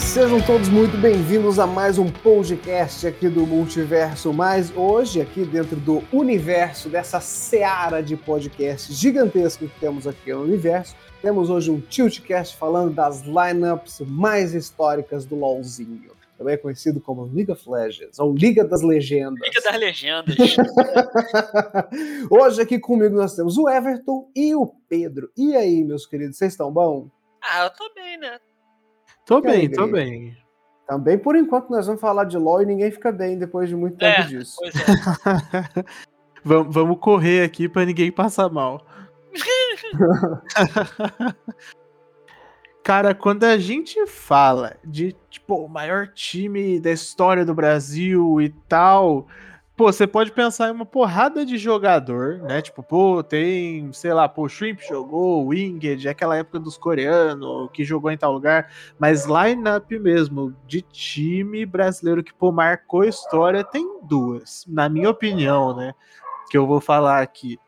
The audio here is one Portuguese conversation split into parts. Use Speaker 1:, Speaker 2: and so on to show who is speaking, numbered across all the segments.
Speaker 1: Sejam todos muito bem-vindos a mais um podcast aqui do Multiverso, mas hoje aqui dentro do universo dessa seara de podcasts gigantesco que temos aqui no universo, temos hoje um Tiltcast falando das lineups mais históricas do LoLzinho, também conhecido como League of Legends, ou Liga das Legendas.
Speaker 2: Liga das Legendas.
Speaker 1: hoje aqui comigo nós temos o Everton e o Pedro. E aí, meus queridos, vocês estão bom?
Speaker 2: Ah, eu tô bem, né?
Speaker 3: Tô bem, tô bem.
Speaker 1: Também, por enquanto, nós vamos falar de LoL e ninguém fica bem depois de muito tempo é, disso. Pois
Speaker 3: é. vamos correr aqui para ninguém passar mal. Cara, quando a gente fala de, tipo, o maior time da história do Brasil e tal, Pô, você pode pensar em uma porrada de jogador, né? Tipo, pô, tem, sei lá, pô, Shrimp jogou, Winged, aquela época dos coreanos que jogou em tal lugar, mas lineup mesmo de time brasileiro que, pô, marcou história, tem duas, na minha opinião, né? Que eu vou falar aqui.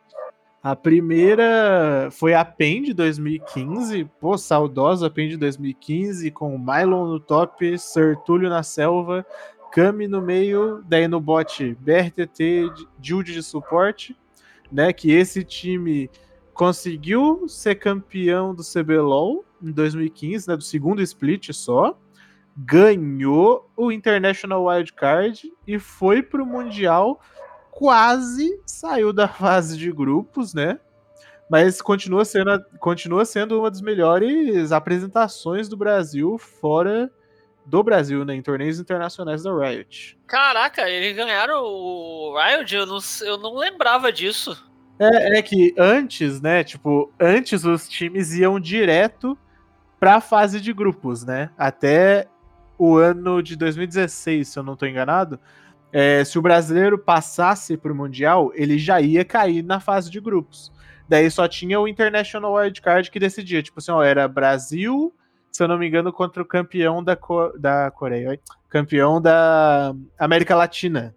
Speaker 3: A primeira foi a PEN de 2015, pô, saudosa PEN de 2015, com o Mylon no top, Sertúlio na selva, Kami no meio, daí no bot BRTT, Jude de suporte, né? Que esse time conseguiu ser campeão do CBLOL em 2015, né? Do segundo split só. Ganhou o International Wildcard e foi pro Mundial. Quase saiu da fase de grupos, né? Mas continua sendo, continua sendo uma das melhores apresentações do Brasil fora do Brasil, né, em torneios internacionais da Riot.
Speaker 2: Caraca, eles ganharam o Riot? Eu não, eu não lembrava disso.
Speaker 3: É, é que antes, né, tipo, antes os times iam direto pra fase de grupos, né, até o ano de 2016, se eu não tô enganado, é, se o brasileiro passasse pro Mundial, ele já ia cair na fase de grupos. Daí só tinha o International Wildcard que decidia, tipo assim, ó, era Brasil, se eu não me engano, contra o campeão da, Co da Coreia, campeão da América Latina.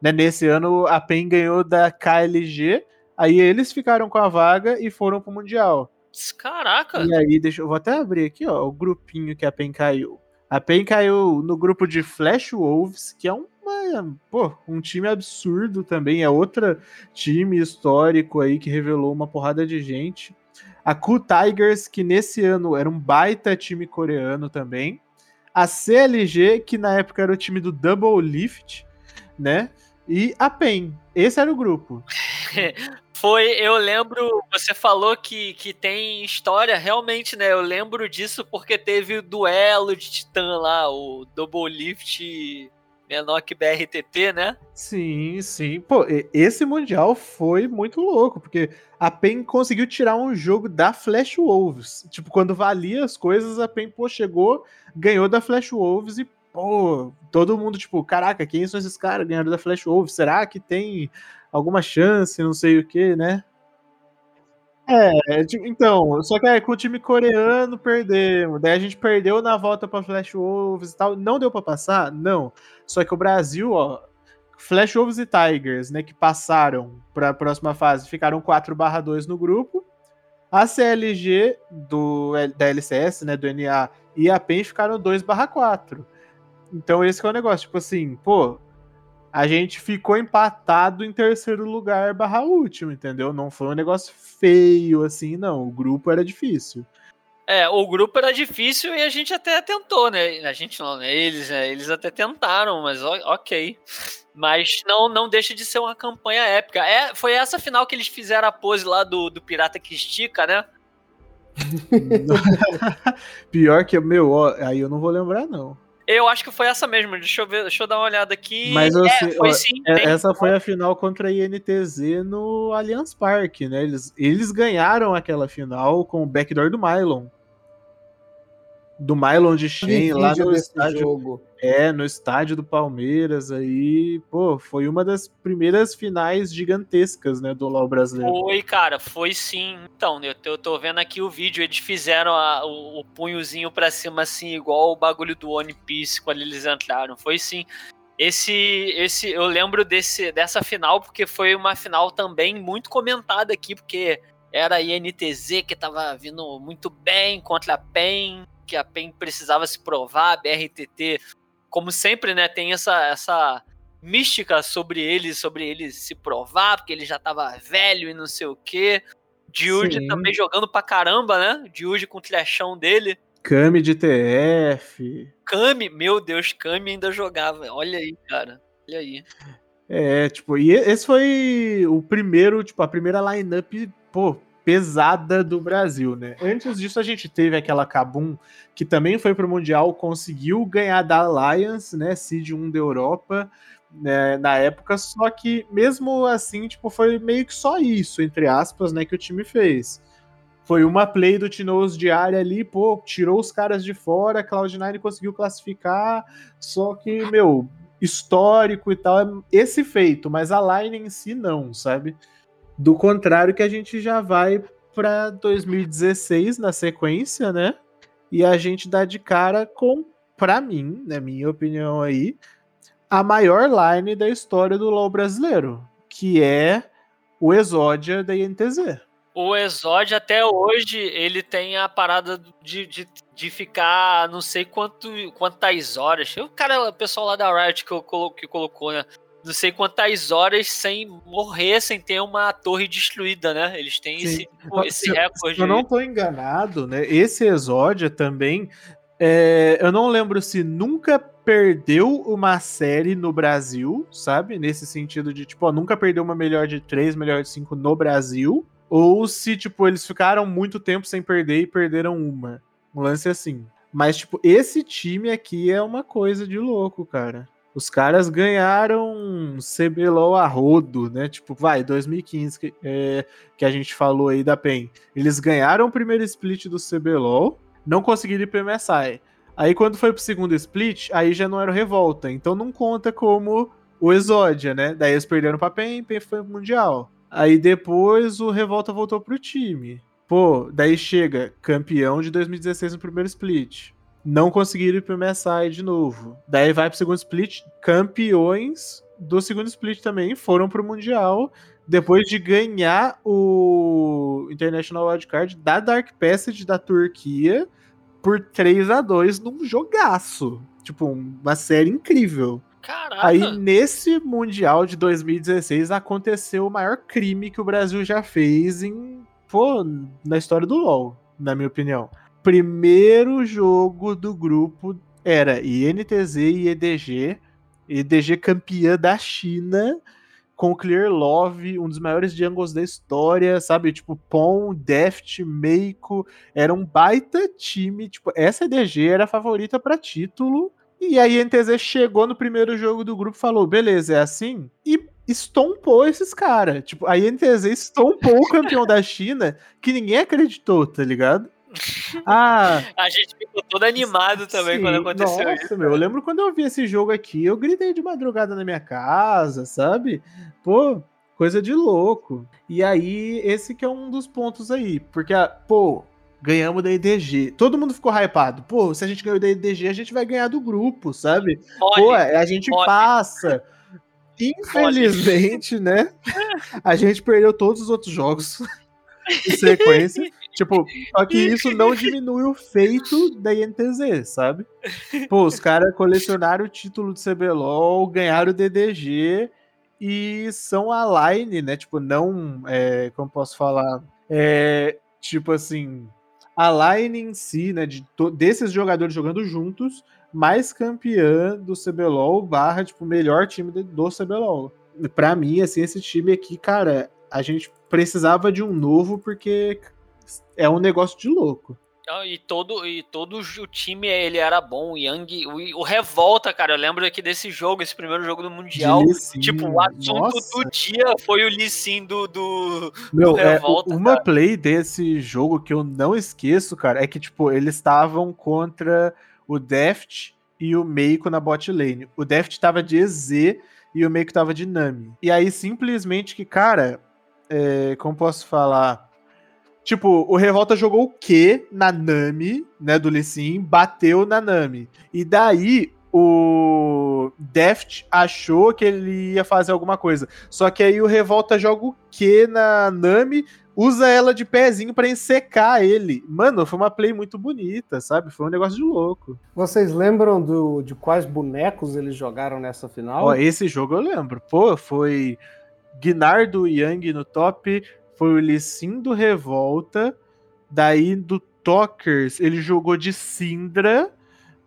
Speaker 3: Né? Nesse ano, a PEN ganhou da KLG, aí eles ficaram com a vaga e foram pro Mundial.
Speaker 2: Caraca!
Speaker 3: E aí, deixa eu vou até abrir aqui, ó, o grupinho que a PEN caiu. A PEN caiu no grupo de Flash Wolves, que é um, uma, pô, um time absurdo também, é outro time histórico aí que revelou uma porrada de gente. A Cool Tigers, que nesse ano era um baita time coreano também. A CLG, que na época era o time do Double Lift, né? E a PEN. Esse era o grupo.
Speaker 2: Foi, eu lembro, você falou que, que tem história, realmente, né? Eu lembro disso porque teve o duelo de Titã lá, o Double Lift menor que BRTT, né?
Speaker 3: Sim, sim. Pô, esse Mundial foi muito louco, porque a PEN conseguiu tirar um jogo da Flash Wolves. Tipo, quando valia as coisas, a PEN, pô, chegou, ganhou da Flash Wolves e, pô, todo mundo, tipo, caraca, quem são esses caras ganhando da Flash Wolves? Será que tem alguma chance, não sei o que, né? É, então, só que é, com o time coreano perdemos. Daí a gente perdeu na volta para Flash Wolves e tal. Não deu para passar? Não. Só que o Brasil, ó, Flash Wolves e Tigers, né, que passaram para a próxima fase, ficaram 4/2 no grupo. A CLG do da LCS, né, do NA e a PEN ficaram 2/4. Então esse é o negócio, tipo assim, pô, a gente ficou empatado em terceiro lugar barra último, entendeu? Não foi um negócio feio assim, não. O grupo era difícil.
Speaker 2: É, o grupo era difícil e a gente até tentou, né? A gente não, né? Eles, né? Eles até tentaram, mas ok. Mas não, não deixa de ser uma campanha épica. É, foi essa final que eles fizeram a pose lá do, do Pirata que Estica, né?
Speaker 3: Pior que, meu, ó, aí eu não vou lembrar, não.
Speaker 2: Eu acho que foi essa mesmo, deixa eu ver, deixa eu dar uma olhada aqui.
Speaker 3: Mas é, sei, foi sim. É, tem... Essa foi a final contra a INTZ no Allianz Parque, né? Eles, eles ganharam aquela final com o backdoor do Mylon do Mylon de Shen lá no estádio. Jogo. É, no estádio do Palmeiras aí, pô, foi uma das primeiras finais gigantescas, né, do LoL brasileiro.
Speaker 2: Foi, cara, foi sim. Então, eu tô, eu tô vendo aqui o vídeo, eles fizeram a, o, o, punhozinho pra cima assim, igual o bagulho do One Piece quando eles entraram. Foi sim. Esse, esse, eu lembro desse, dessa final porque foi uma final também muito comentada aqui, porque era a INTZ que tava vindo muito bem contra a PEN que a PEN precisava se provar, a BRTT, como sempre, né, tem essa, essa mística sobre ele, sobre ele se provar, porque ele já tava velho e não sei o quê. Diude também jogando pra caramba, né? Diude com o trechão dele.
Speaker 3: Kami de TF.
Speaker 2: Kami, meu Deus, Kami ainda jogava. Olha aí, cara. Olha aí.
Speaker 3: É, tipo, e esse foi o primeiro, tipo, a primeira lineup, pô, pesada do Brasil, né? Antes disso, a gente teve aquela Kabum, que também foi pro Mundial, conseguiu ganhar da Alliance, né? Seed 1 da Europa, né, na época, só que mesmo assim, tipo, foi meio que só isso, entre aspas, né, que o time fez. Foi uma play do Tinoz de área ali, pô, tirou os caras de fora, Cloud9 conseguiu classificar, só que, meu, histórico e tal, é esse feito, mas a line em si não, sabe? Do contrário que a gente já vai para 2016 na sequência, né? E a gente dá de cara com, para mim, na minha opinião aí, a maior line da história do LoL brasileiro, que é o Exódia da INTZ.
Speaker 2: O Exódia até hoje ele tem a parada de, de, de ficar não sei quanto, quantas horas. O cara, o pessoal lá da Riot que, que colocou, né? Não sei quantas horas sem morrer, sem ter uma torre destruída, né? Eles têm Sim. esse, esse se, recorde.
Speaker 3: Se eu não estou enganado, né? Esse Exódia também. É, eu não lembro se nunca perdeu uma série no Brasil, sabe? Nesse sentido de, tipo, ó, nunca perdeu uma melhor de três, melhor de cinco no Brasil. Ou se, tipo, eles ficaram muito tempo sem perder e perderam uma. Um lance assim. Mas, tipo, esse time aqui é uma coisa de louco, cara. Os caras ganharam CBLOL a rodo, né? Tipo, vai, 2015 que, é, que a gente falou aí da PEN. Eles ganharam o primeiro split do CBLOL, não conseguiram ir pro MSI. Aí quando foi pro segundo split, aí já não era Revolta, então não conta como o Exódia, né? Daí eles perderam pra PEN, PEN foi pro Mundial. Aí depois o Revolta voltou pro time. Pô, daí chega campeão de 2016 no primeiro split. Não conseguiram ir pro MSI de novo. Daí vai pro segundo split, campeões do segundo split também foram pro Mundial depois de ganhar o International Wildcard da Dark Passage da Turquia por 3 a 2 num jogaço. Tipo, uma série incrível.
Speaker 2: Caraca.
Speaker 3: Aí, nesse Mundial de 2016, aconteceu o maior crime que o Brasil já fez em, pô, na história do LoL, na minha opinião. Primeiro jogo do grupo era INTZ e EDG. EDG campeã da China com Clear Love, um dos maiores jungles da história, sabe? Tipo, Pon, Deft, Meiko, era um baita time. Tipo, essa EDG era a favorita para título. E a NTZ chegou no primeiro jogo do grupo falou: beleza, é assim? E estompou esses caras. Tipo, a INTZ estompou o campeão da China que ninguém acreditou, tá ligado?
Speaker 2: Ah, a gente ficou todo animado também sim, quando aconteceu
Speaker 3: nossa,
Speaker 2: isso.
Speaker 3: Meu, eu lembro quando eu vi esse jogo aqui, eu gritei de madrugada na minha casa, sabe? Pô, coisa de louco. E aí, esse que é um dos pontos aí, porque, pô, ganhamos da IDG. Todo mundo ficou hypado. Pô, se a gente ganhou da IDG, a gente vai ganhar do grupo, sabe? Pode, pô, a gente passa. Infelizmente, né? A gente perdeu todos os outros jogos em sequência. Tipo, só que isso não diminui o feito da INTZ, sabe? Pô, os caras colecionaram o título do CBLOL, ganharam o DDG e são a line, né? Tipo, não. É, como posso falar? É, tipo assim. A line em si, né? De desses jogadores jogando juntos, mais campeã do CBLOL barra, tipo, melhor time do CBLOL. Pra mim, assim, esse time aqui, cara, a gente precisava de um novo porque é um negócio de louco.
Speaker 2: E todo, e todo o time ele era bom. O Young, o, o, Revolta, cara. Eu lembro aqui desse jogo, esse primeiro jogo do Mundial. Tipo, o assunto Nossa. do dia foi o Lee Sin do, do,
Speaker 3: Meu, do é, Revolta. É, uma cara. play desse jogo que eu não esqueço, cara, é que, tipo, eles estavam contra o Deft e o Meiko na bot lane. O Deft tava de EZ e o Meiko tava de Nami. E aí, simplesmente que, cara, é, como posso falar? Tipo, o Revolta jogou o Q na Nami, né, do Lissin, bateu na Nami. E daí o Deft achou que ele ia fazer alguma coisa. Só que aí o Revolta joga o Q na Nami, usa ela de pezinho para ensecar ele. Mano, foi uma play muito bonita, sabe? Foi um negócio de louco.
Speaker 1: Vocês lembram do, de quais bonecos eles jogaram nessa final?
Speaker 3: Ó, esse jogo eu lembro. Pô, foi Guinardo Yang no top, foi o Lissin do Revolta, daí do Tokers ele jogou de Syndra,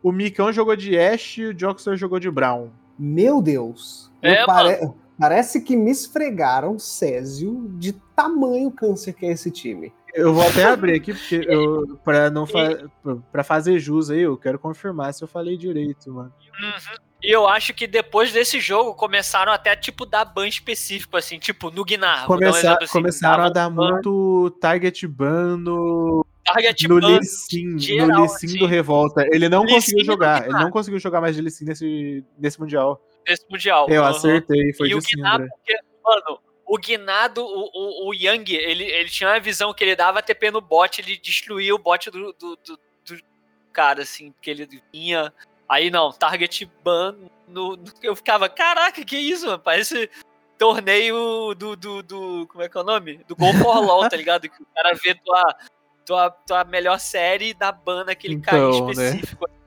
Speaker 3: o Micão jogou de Ash e o Joxer jogou de Brown.
Speaker 1: Meu Deus!
Speaker 2: É,
Speaker 1: pare... Parece que me esfregaram Césio de tamanho câncer que é esse time.
Speaker 3: Eu vou até abrir aqui, porque eu, pra, não fa pra fazer jus aí, eu quero confirmar se eu falei direito, mano.
Speaker 2: Uhum. E eu acho que depois desse jogo começaram até, tipo, dar ban específico, assim, tipo, no Gnar.
Speaker 3: Começar, um assim, começaram a dar ban. muito target ban no.
Speaker 2: Target
Speaker 3: no ban Lissin, no Lissin assim. do Revolta. Ele não Lissin conseguiu jogar. Ele não conseguiu jogar mais de Lissin nesse, nesse Mundial.
Speaker 2: Nesse Mundial.
Speaker 3: Eu uhum. acertei, foi e de
Speaker 2: o Gnar, porque, mano, o Guinado, o, o, o Yang, ele, ele tinha uma visão que ele dava TP no bot, ele destruía o bot do, do, do, do cara, assim, porque ele vinha Aí não, target ban. No, no, eu ficava, caraca, que isso, mano? Parece torneio do, do, do. Como é que é o nome? Do Go for LOL, tá ligado? Que o cara vê tua, tua, tua melhor série dá ban naquele então, cara né? específico. Né?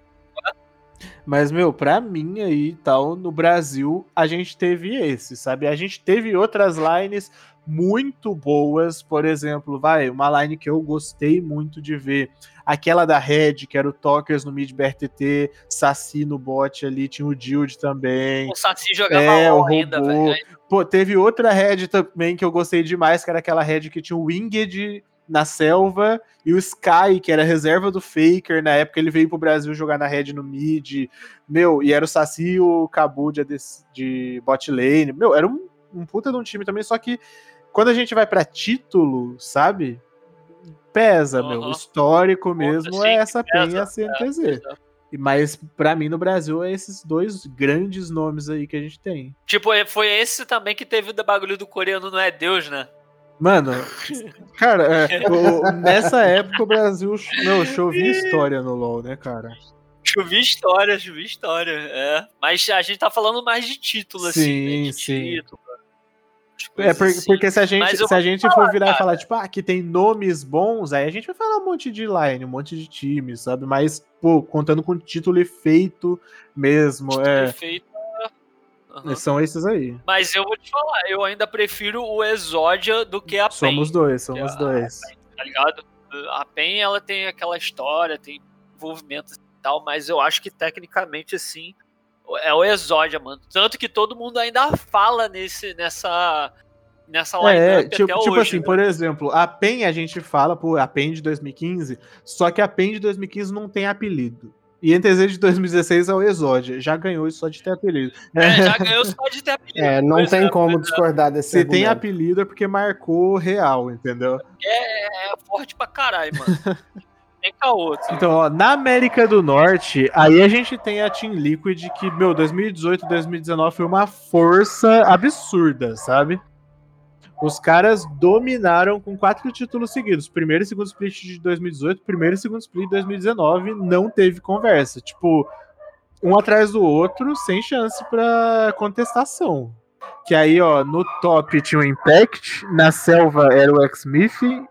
Speaker 3: Mas, meu, pra mim aí tal, no Brasil, a gente teve esse, sabe? A gente teve outras lines muito boas, por exemplo, vai, uma line que eu gostei muito de ver Aquela da Red, que era o Tokers no mid BRTT, Saci no bot ali, tinha o Dild também.
Speaker 2: O Saci jogava é, o ainda, velho.
Speaker 3: Pô, teve outra Red também que eu gostei demais, que era aquela Red que tinha o Winged na selva e o Sky, que era reserva do Faker, na época ele veio pro Brasil jogar na Red no mid. Meu, e era o Saci e o Cabu de, de bot lane. Meu, era um, um puta de um time também, só que quando a gente vai para título, sabe? Pesa, uhum. meu. O histórico mesmo é essa PEN e a CNTZ. É, mas para mim no Brasil é esses dois grandes nomes aí que a gente tem.
Speaker 2: Tipo, é, foi esse também que teve o bagulho do coreano não é Deus, né?
Speaker 3: Mano, cara, é, o, nessa época o Brasil meu, chovia história no LoL, né, cara?
Speaker 2: Chovia história, chovia história, é. Mas a gente tá falando mais de título, assim,
Speaker 3: sim,
Speaker 2: né? De
Speaker 3: sim. título. É, porque, assim. porque se a gente, se a gente falar, for virar cara. e falar, tipo, ah, que tem nomes bons, aí a gente vai falar um monte de line, um monte de times, sabe? Mas, pô, contando com título e feito mesmo. Título é. Feito, uhum. São esses aí.
Speaker 2: Mas eu vou te falar, eu ainda prefiro o Exódia do que a PEN.
Speaker 3: Somos dois, somos dois.
Speaker 2: PEN, tá ligado? A PEN, ela tem aquela história, tem envolvimento e tal, mas eu acho que tecnicamente, assim, é o Exódia, mano. Tanto que todo mundo ainda fala nesse, nessa, nessa
Speaker 3: é, tipo, tipo hoje, assim, né? por exemplo, a PEN a gente fala, pô, a PEN de 2015, só que a PEN de 2015 não tem apelido. E NTZ de 2016 é o Exódia. Já ganhou isso só de ter apelido.
Speaker 2: É, já ganhou só de ter apelido.
Speaker 1: É, não tem é, como discordar desse
Speaker 3: Se argumento. tem apelido é porque marcou real, entendeu?
Speaker 2: É, é forte pra caralho, mano. tem caô.
Speaker 3: Então, ó, na América do Norte, aí a gente tem a Team Liquid que, meu, 2018, 2019 foi uma força absurda, sabe? Os caras dominaram com quatro títulos seguidos. Primeiro e segundo split de 2018, primeiro e segundo split de 2019, não teve conversa. Tipo, um atrás do outro, sem chance para contestação. Que aí, ó, no top tinha o Impact, na selva era o X-Smith,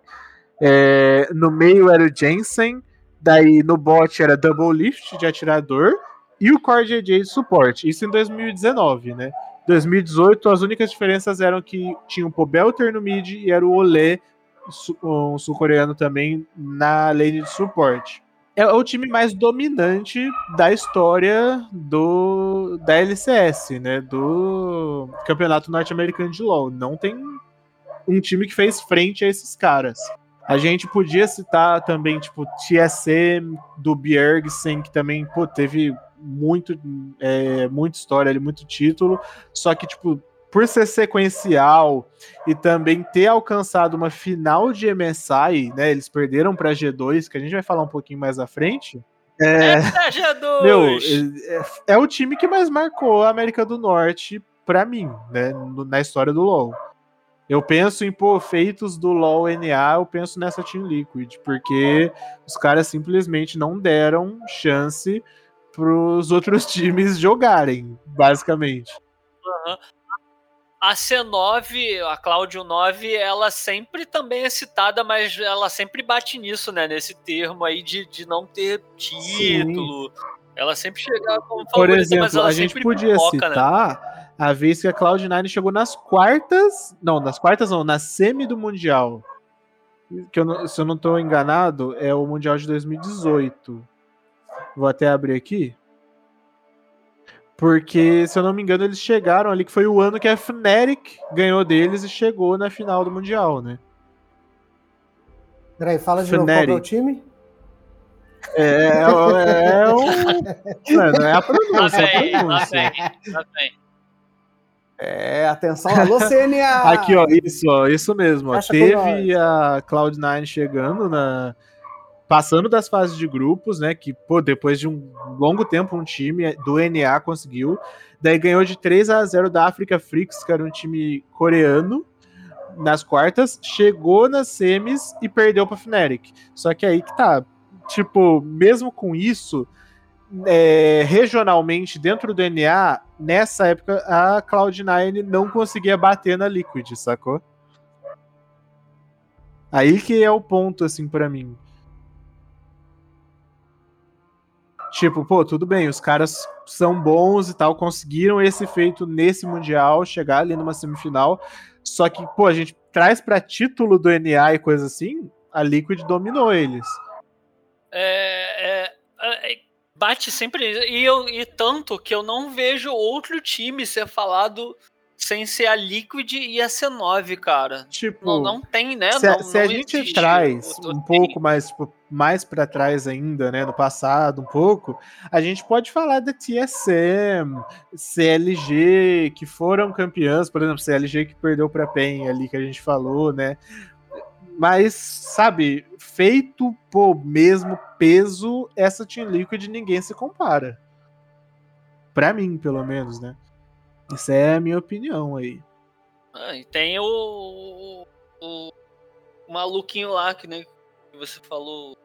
Speaker 3: é, no meio era o Jensen, daí no bot era Double Lift de atirador e o Core JJ de suporte. Isso em 2019, né? 2018, as únicas diferenças eram que tinha o Pobelter no mid e era o Olé, um sul-coreano também, na lane de suporte. É o time mais dominante da história do da LCS, né? Do Campeonato Norte-Americano de LoL. Não tem um time que fez frente a esses caras. A gente podia citar também, tipo, TSM do Bjergsen, que também, pô, teve muito, é, muita história ali, muito título. Só que, tipo, por ser sequencial e também ter alcançado uma final de MSI, né? Eles perderam para G2, que a gente vai falar um pouquinho mais à frente.
Speaker 2: É, é G2!
Speaker 3: Meu, é, é, o time que mais marcou a América do Norte para mim, né? Na história do LoL. Eu penso em, pô, feitos do LoL NA, eu penso nessa Team Liquid, porque os caras simplesmente não deram chance para os outros times jogarem, basicamente.
Speaker 2: Uhum. a C9, a Cláudio 9, ela sempre também é citada, mas ela sempre bate nisso, né? Nesse termo aí de, de não ter título. Sim. Ela sempre chega como
Speaker 3: favorita, Por exemplo, a gente podia né? citar né? A vez que a Cloud9 chegou nas quartas. Não, nas quartas não, na semi do Mundial. Que eu, se eu não estou enganado, é o Mundial de 2018. Vou até abrir aqui. Porque, se eu não me engano, eles chegaram ali, que foi o ano que a Fnatic ganhou deles e chegou na final do Mundial, né?
Speaker 1: Peraí, fala de Fnatic. novo qual é o time?
Speaker 3: É, é, é um... Mano, é a pronúncia, tá bem, a pronúncia. Tá bem,
Speaker 1: É, atenção, alô, CNA!
Speaker 3: Aqui, ó, isso, ó, isso mesmo. Ó. Teve a Cloud9 chegando na, passando das fases de grupos, né? Que, pô, depois de um longo tempo, um time do NA conseguiu. Daí ganhou de 3 a 0 da Africa Freaks, que era um time coreano, nas quartas. Chegou nas semis e perdeu pra Fnatic. Só que aí que tá. Tipo, mesmo com isso, é, regionalmente, dentro do NA, nessa época, a Cloud9 não conseguia bater na Liquid, sacou? Aí que é o ponto, assim, para mim. Tipo, pô, tudo bem, os caras são bons e tal, conseguiram esse feito nesse Mundial, chegar ali numa semifinal. Só que, pô, a gente traz para título do NA e coisa assim, a Liquid dominou eles.
Speaker 2: É, é, é, bate sempre. E, eu, e tanto que eu não vejo outro time ser falado sem ser a Liquid e a C9, cara.
Speaker 3: Tipo,
Speaker 2: não, não tem, né?
Speaker 3: Se,
Speaker 2: não,
Speaker 3: se não a gente traz um pouco mais, tipo, mais para trás ainda, né, no passado, um pouco, a gente pode falar da TSM, CLG, que foram campeãs, por exemplo, CLG que perdeu para PEN ali que a gente falou, né? Mas, sabe, feito por mesmo peso, essa Team Liquid ninguém se compara. Para mim, pelo menos, né? Isso é a minha opinião aí.
Speaker 2: Ah, e tem o, o, o, maluquinho lá que, né, que você falou.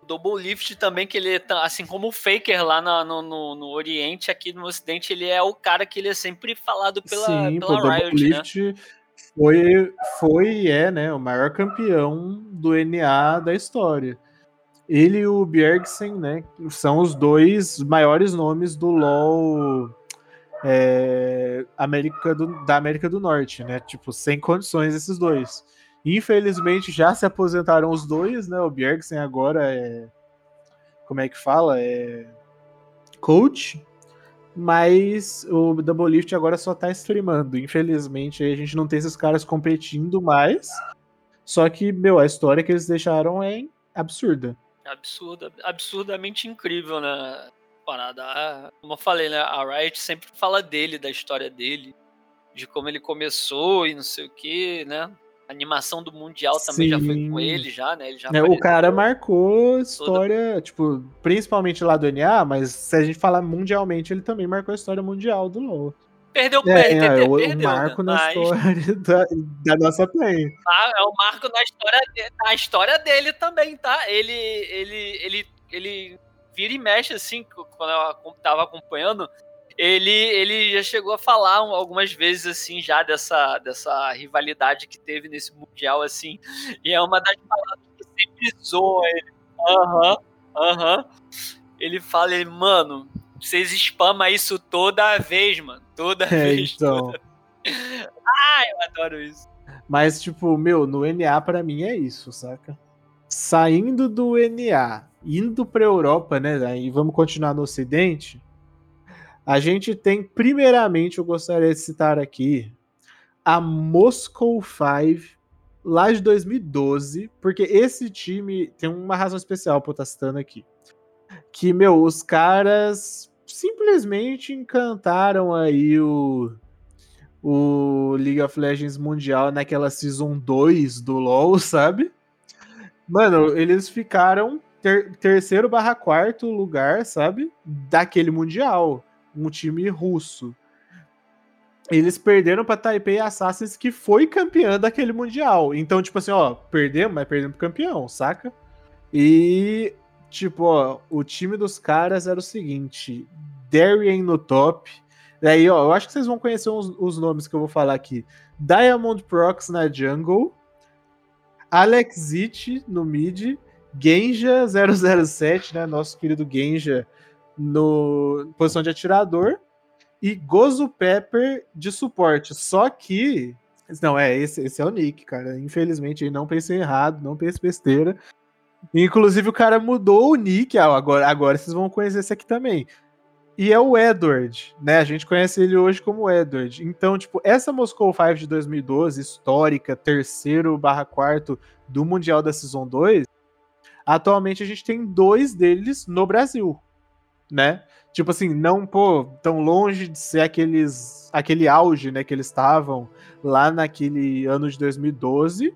Speaker 2: O Double Lift também, que ele é, assim como o Faker lá no, no, no, Oriente, aqui no Ocidente, ele é o cara que ele é sempre falado pela, Sim, pela pô, Riot, Double né? Lift
Speaker 3: foi, foi e é, né, o maior campeão do NA da história. Ele e o Bjergsen, né, são os dois maiores nomes do LoL é, América do, da América do Norte, né? Tipo, sem condições esses dois. Infelizmente já se aposentaram os dois, né? O Bjergsen agora é. Como é que fala? É. Coach. Mas o Double Lift agora só tá streamando. Infelizmente a gente não tem esses caras competindo mais. Só que, meu, a história que eles deixaram é absurda.
Speaker 2: Absurda, absurdamente incrível, né? parada. Como eu falei, né? A Riot sempre fala dele, da história dele, de como ele começou e não sei o que, né? A animação do Mundial também Sim. já foi com ele, já, né? Ele já
Speaker 3: é, o cara marcou história, toda... tipo, principalmente lá do NA, mas se a gente falar mundialmente, ele também marcou a história mundial do LoL.
Speaker 2: Perdeu o é,
Speaker 3: é, o, perdeu, marco né? na mas... história da, da nossa play.
Speaker 2: Ah, é o marco na história, de, na história dele também, tá? Ele, ele, ele, ele vira e mexe, assim, quando eu tava acompanhando, ele, ele já chegou a falar algumas vezes, assim, já dessa, dessa rivalidade que teve nesse Mundial, assim, e é uma das palavras que sempre zoa ele. Aham, uhum, aham. Uhum. Ele fala, ele, mano, vocês spamam isso toda vez, mano, toda é, vez.
Speaker 3: Então...
Speaker 2: Toda... Ai, eu adoro isso.
Speaker 3: Mas, tipo, meu, no NA para mim é isso, saca? Saindo do NA indo para a Europa, né? Aí vamos continuar no Ocidente. A gente tem, primeiramente, eu gostaria de citar aqui a Moscow Five, lá de 2012, porque esse time tem uma razão especial para eu estar citando aqui. Que, meu, os caras simplesmente encantaram aí o, o League of Legends Mundial naquela Season 2 do LoL, sabe? Mano, eles ficaram ter, terceiro barra quarto lugar, sabe? Daquele Mundial. Um time russo. Eles perderam para Taipei Assassins, que foi campeã daquele Mundial. Então, tipo assim, ó, perdemos, mas perdemos pro campeão, saca? E, tipo, ó, o time dos caras era o seguinte: Darien no top, E aí, ó, eu acho que vocês vão conhecer os, os nomes que eu vou falar aqui. Diamond Prox na jungle, Alex It no mid, Genja 007, né, nosso querido Genja no posição de atirador e Gozo Pepper de suporte. Só que não, é, esse, esse é o Nick, cara. Infelizmente, não pensei errado, não pensei besteira. Inclusive, o cara mudou o Nick. Ah, agora, agora vocês vão conhecer esse aqui também. E é o Edward, né? A gente conhece ele hoje como Edward. Então, tipo, essa Moscow 5 de 2012, histórica, terceiro barra quarto do Mundial da Season 2, atualmente a gente tem dois deles no Brasil, né? Tipo assim, não, pô, tão longe de ser aqueles, aquele auge, né, que eles estavam lá naquele ano de 2012.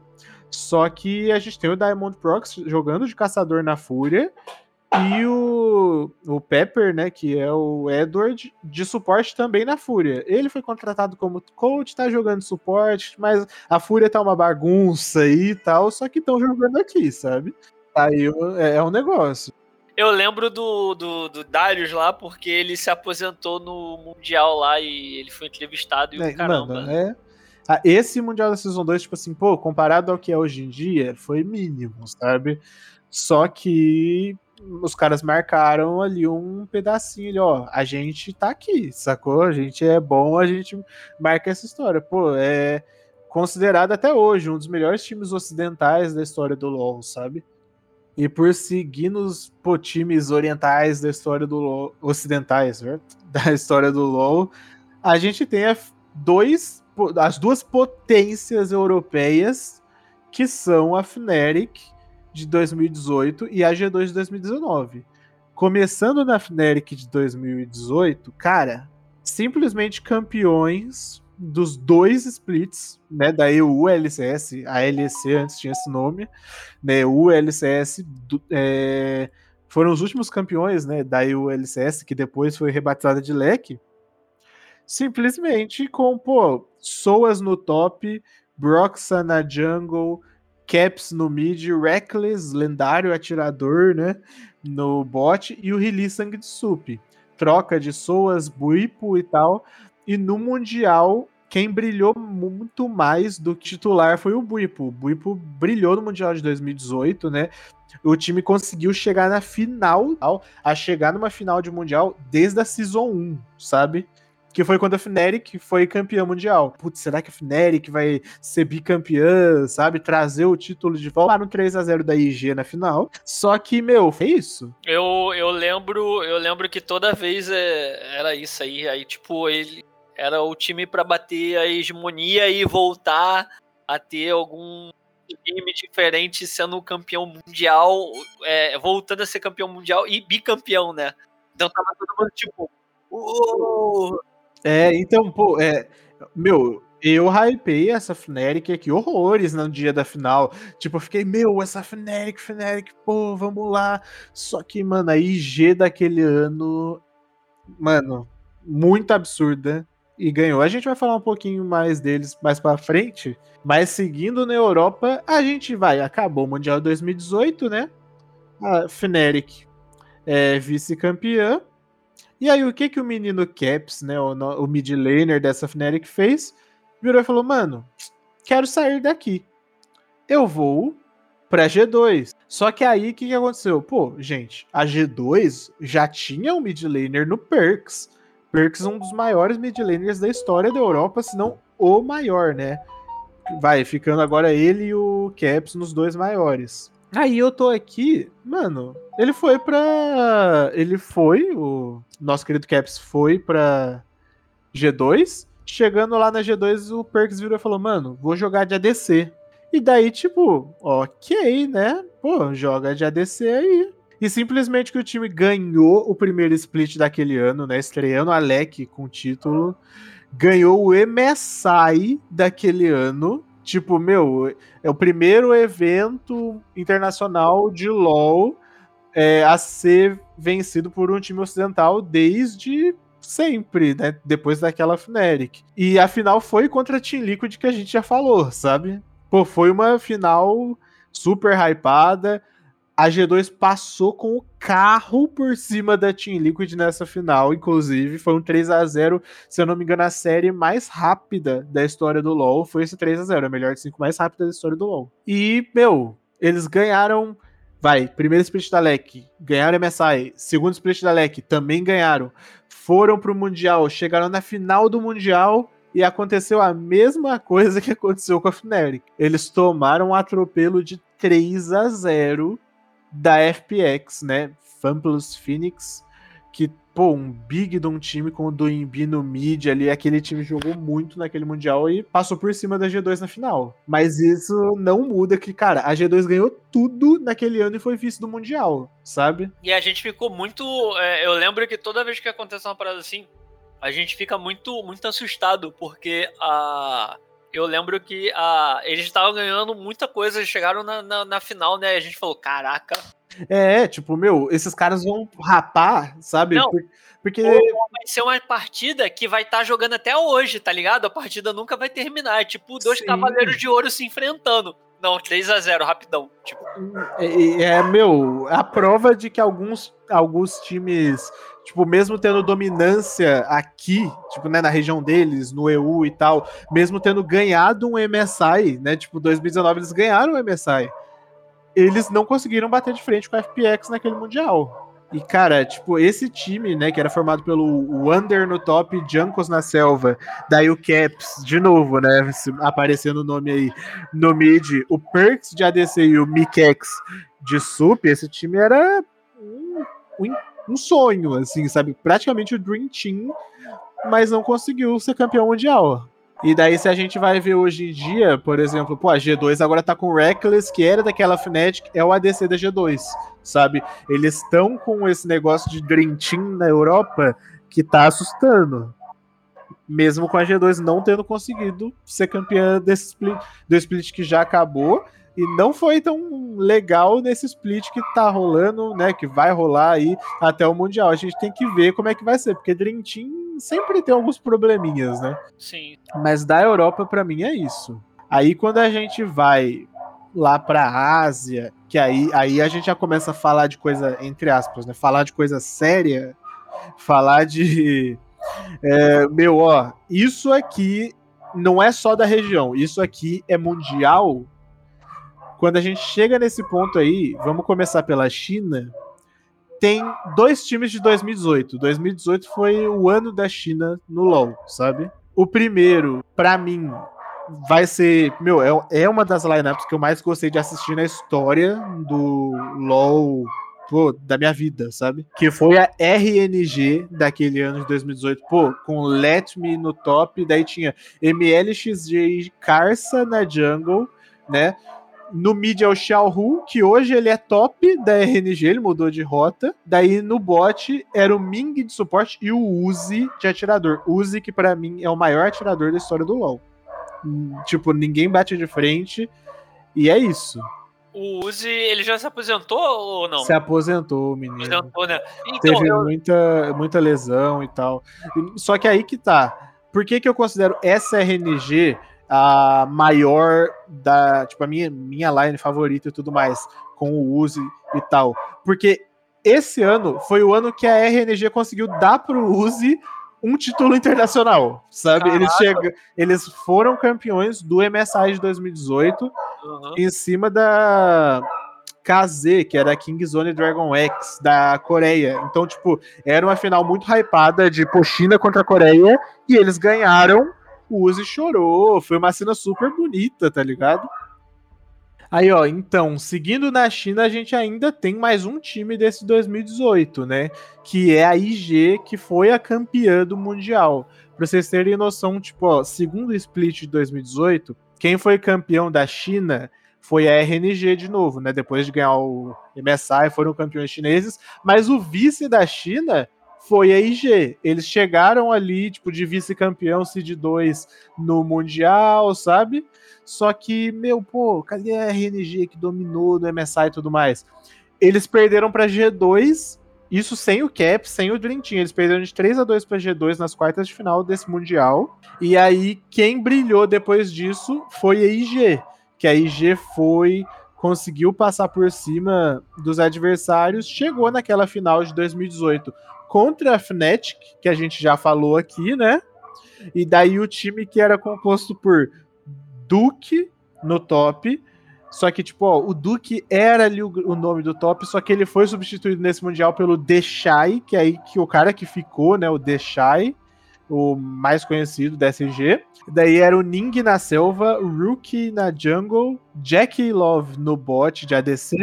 Speaker 3: Só que a gente tem o Diamond Prox jogando de caçador na Fúria e o, o Pepper, né, que é o Edward, de suporte também na Fúria. Ele foi contratado como coach, tá jogando suporte, mas a Fúria tá uma bagunça e tal, só que estão jogando aqui, sabe? Aí é, é um negócio.
Speaker 2: Eu lembro do, do, do Darius lá, porque ele se aposentou no Mundial lá e ele foi entrevistado e é, o caramba. Mano,
Speaker 3: é. Ah, esse Mundial da Season 2, tipo assim, pô, comparado ao que é hoje em dia, foi mínimo, sabe? Só que os caras marcaram ali um pedacinho ali, ó, a gente tá aqui, sacou? A gente é bom, a gente marca essa história. Pô, é considerado até hoje um dos melhores times ocidentais da história do LoL, sabe? E por seguir nos pô, times orientais da história do LoL, ocidentais, certo? da história do LoL, a gente tem a, dois, as duas potências europeias, que são a Fnatic de 2018 e a G2 de 2019. Começando na Fnatic de 2018, cara, simplesmente campeões dos dois splits, né, da EU LCS, a LEC antes tinha esse nome, né, EU LCS do, é, foram os últimos campeões, né, da EU LCS, que depois foi rebatizada de LEC, simplesmente com, pô, Soas no top, Broxa na jungle, Caps no mid, Reckless, lendário atirador, né, no bot, e o Release Sangue de Sup. Troca de Soas, Buipo e tal, e no Mundial, quem brilhou muito mais do titular foi o Buipo. O Buipo brilhou no Mundial de 2018, né? O time conseguiu chegar na final, a chegar numa final de Mundial desde a Season 1, sabe? Que foi quando a Fnatic foi campeã mundial. Putz, será que a Fnatic vai ser bicampeã, sabe? Trazer o título de volta no 3 a 0 da IG na final. Só que, meu, foi isso.
Speaker 2: Eu, eu lembro, eu lembro que toda vez é, era isso aí. Aí, tipo, ele era o time para bater a hegemonia e voltar a ter algum time diferente sendo campeão mundial, é, voltando a ser campeão mundial e bicampeão, né? Então tava todo mundo tipo. Uh!
Speaker 3: É, então, pô, é, meu, eu hypei essa Fnatic aqui horrores no dia da final. Tipo, eu fiquei, meu, essa Fnatic, Fnatic, pô, vamos lá. Só que, mano, a IG daquele ano, mano, muito absurda e ganhou. A gente vai falar um pouquinho mais deles mais para frente, mas seguindo na Europa, a gente vai. Acabou o Mundial 2018, né? A Fnatic é vice-campeã. E aí, o que que o menino Caps, né, o, o mid laner dessa Fnatic fez? Virou e falou: Mano, quero sair daqui. Eu vou pra G2. Só que aí, o que, que aconteceu? Pô, gente, a G2 já tinha um mid laner no Perks. Perks um dos maiores mid laners da história da Europa, se não o maior, né? Vai, ficando agora ele e o Caps nos dois maiores. Aí eu tô aqui, mano, ele foi pra. Ele foi, o nosso querido Caps foi pra G2. Chegando lá na G2, o Perks virou e falou: Mano, vou jogar de ADC. E daí, tipo, ok, né? Pô, joga de ADC aí. E simplesmente que o time ganhou o primeiro split daquele ano, né? Estreando a Alec com o título. Ganhou o MSI daquele ano. Tipo, meu, é o primeiro evento internacional de LoL é, a ser vencido por um time ocidental desde sempre, né? Depois daquela Fnatic. E a final foi contra a Team Liquid que a gente já falou, sabe? Pô, foi uma final super hypada a G2 passou com o carro por cima da Team Liquid nessa final, inclusive. Foi um 3 a 0 se eu não me engano, a série mais rápida da história do LoL foi esse 3 a 0 a melhor de 5 mais rápida da história do LoL. E, meu, eles ganharam. Vai, primeiro split da LEC, ganharam MSI. Segundo split da LEC, também ganharam. Foram pro Mundial, chegaram na final do Mundial e aconteceu a mesma coisa que aconteceu com a Fnatic. Eles tomaram um atropelo de 3 a 0 da FPX, né? Famplus Phoenix, que, pô, um big de um time com o Doimbi no mid ali, aquele time jogou muito naquele Mundial e passou por cima da G2 na final. Mas isso não muda que, cara, a G2 ganhou tudo naquele ano e foi vice do Mundial, sabe?
Speaker 2: E a gente ficou muito. É, eu lembro que toda vez que acontece uma parada assim, a gente fica muito, muito assustado, porque a eu lembro que uh, eles estavam ganhando muita coisa, chegaram na, na, na, final, né? A gente falou, caraca.
Speaker 3: É, tipo, meu, esses caras vão rapar, sabe?
Speaker 2: Não, porque. Vai ser uma partida que vai estar tá jogando até hoje, tá ligado? A partida nunca vai terminar. É tipo, dois Sim. cavaleiros de ouro se enfrentando. Não, 3 a 0 rapidão. Tipo.
Speaker 3: É, é, meu, a prova de que alguns, alguns times tipo, mesmo tendo dominância aqui, tipo, né, na região deles, no EU e tal, mesmo tendo ganhado um MSI, né, tipo, 2019 eles ganharam o MSI, eles não conseguiram bater de frente com a FPX naquele Mundial. E, cara, tipo, esse time, né, que era formado pelo Wander no top, Junkos na selva, daí o Caps, de novo, né, aparecendo o nome aí, no mid, o Perks de ADC e o Mikex de sup, esse time era um, um um sonho, assim, sabe? Praticamente o Dream Team, mas não conseguiu ser campeão mundial. E daí, se a gente vai ver hoje em dia, por exemplo, pô, a G2 agora tá com o Reckless, que era daquela Fnatic, é o ADC da G2, sabe? Eles estão com esse negócio de Dream Team na Europa que tá assustando. Mesmo com a G2 não tendo conseguido ser campeã desse split, do split que já acabou e não foi tão legal nesse split que tá rolando, né? Que vai rolar aí até o Mundial. A gente tem que ver como é que vai ser, porque Dream Team sempre tem alguns probleminhas, né?
Speaker 2: Sim.
Speaker 3: Mas da Europa, para mim, é isso. Aí quando a gente vai lá pra Ásia, que aí, aí a gente já começa a falar de coisa, entre aspas, né? Falar de coisa séria, falar de. É, meu, ó, isso aqui não é só da região, isso aqui é mundial quando a gente chega nesse ponto aí, vamos começar pela China. Tem dois times de 2018. 2018 foi o ano da China no LoL, sabe? O primeiro, para mim, vai ser. Meu, é, é uma das lineups que eu mais gostei de assistir na história do LoL pô, da minha vida, sabe? Que foi a RNG daquele ano de 2018, pô, com Let Me no top, daí tinha MLXG e Karsa na jungle, né? No mid é o Xiaohu, que hoje ele é top da RNG, ele mudou de rota. Daí no bot era o Ming de suporte e o Uzi de atirador. Uzi, que para mim é o maior atirador da história do LoL. Tipo, ninguém bate de frente. E é isso.
Speaker 2: O Uzi, ele já se aposentou ou não?
Speaker 3: Se aposentou, menino.
Speaker 2: Aposentou, né?
Speaker 3: Então, Teve eu... muita, muita lesão e tal. Só que aí que tá. Por que, que eu considero essa RNG a maior da, tipo, a minha, minha line favorita e tudo mais, com o Uzi e tal. Porque esse ano foi o ano que a RNG conseguiu dar pro Uzi um título internacional, sabe? Eles, chegam, eles foram campeões do MSI de 2018 uhum. em cima da KZ, que era a Kingzone Dragon X da Coreia. Então, tipo, era uma final muito hypada de Pochina contra a Coreia e eles ganharam o Uzi chorou. Foi uma cena super bonita, tá ligado? Aí, ó, então, seguindo na China, a gente ainda tem mais um time desse 2018, né? Que é a IG, que foi a campeã do Mundial. Pra vocês terem noção, tipo, ó, segundo o split de 2018, quem foi campeão da China foi a RNG de novo, né? Depois de ganhar o MSI, foram campeões chineses, mas o vice da China foi a IG. Eles chegaram ali, tipo, de vice-campeão Seed 2 no Mundial, sabe? Só que, meu, pô, cadê a RNG que dominou no MSI e tudo mais? Eles perderam para G2, isso sem o Cap, sem o Dream Team. Eles perderam de 3 a 2 para G2 nas quartas de final desse Mundial. E aí, quem brilhou depois disso foi a IG. Que a IG foi conseguiu passar por cima dos adversários, chegou naquela final de 2018 contra a Fnatic, que a gente já falou aqui, né? E daí o time que era composto por Duke no top, só que, tipo, ó, o Duke era ali o, o, nome do top, só que ele foi substituído nesse Mundial pelo Deshai, que é aí que o cara que ficou, né, o Deshai, o mais conhecido da SG. Daí era o Ning na selva, Rookie na jungle, Jack Love no bot de ADC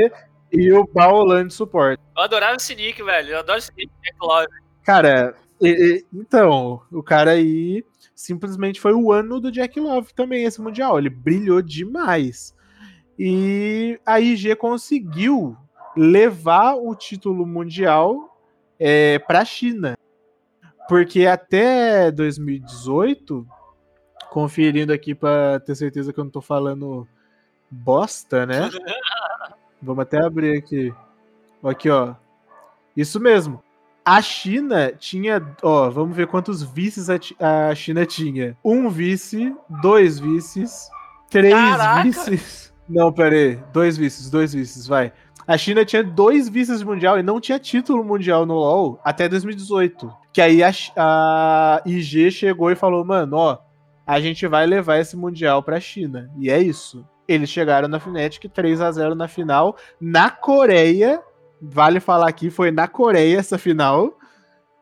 Speaker 3: e o Baolan de suporte.
Speaker 2: Eu adorava esse nick, velho. Eu adoro esse nick, Jack Love.
Speaker 3: Cara, e, e, então, o cara aí simplesmente foi o ano do Jack Love também, esse Mundial. Ele brilhou demais. E a IG conseguiu levar o título mundial é, para a China. Porque até 2018, conferindo aqui para ter certeza que eu não estou falando bosta, né? Vamos até abrir aqui. Aqui, ó. Isso mesmo. A China tinha, ó, vamos ver quantos vices a, China tinha. Um vice, dois vices, três Caraca. vices. Não, pera aí. Dois vices, dois vices, vai. A China tinha dois vices mundial e não tinha título mundial no LoL até 2018. Que aí a, a IG chegou e falou, mano, ó, a gente vai levar esse mundial pra China. E é isso. Eles chegaram na Fnatic 3 a 0 na final, na Coreia. Vale falar aqui, foi na Coreia essa final.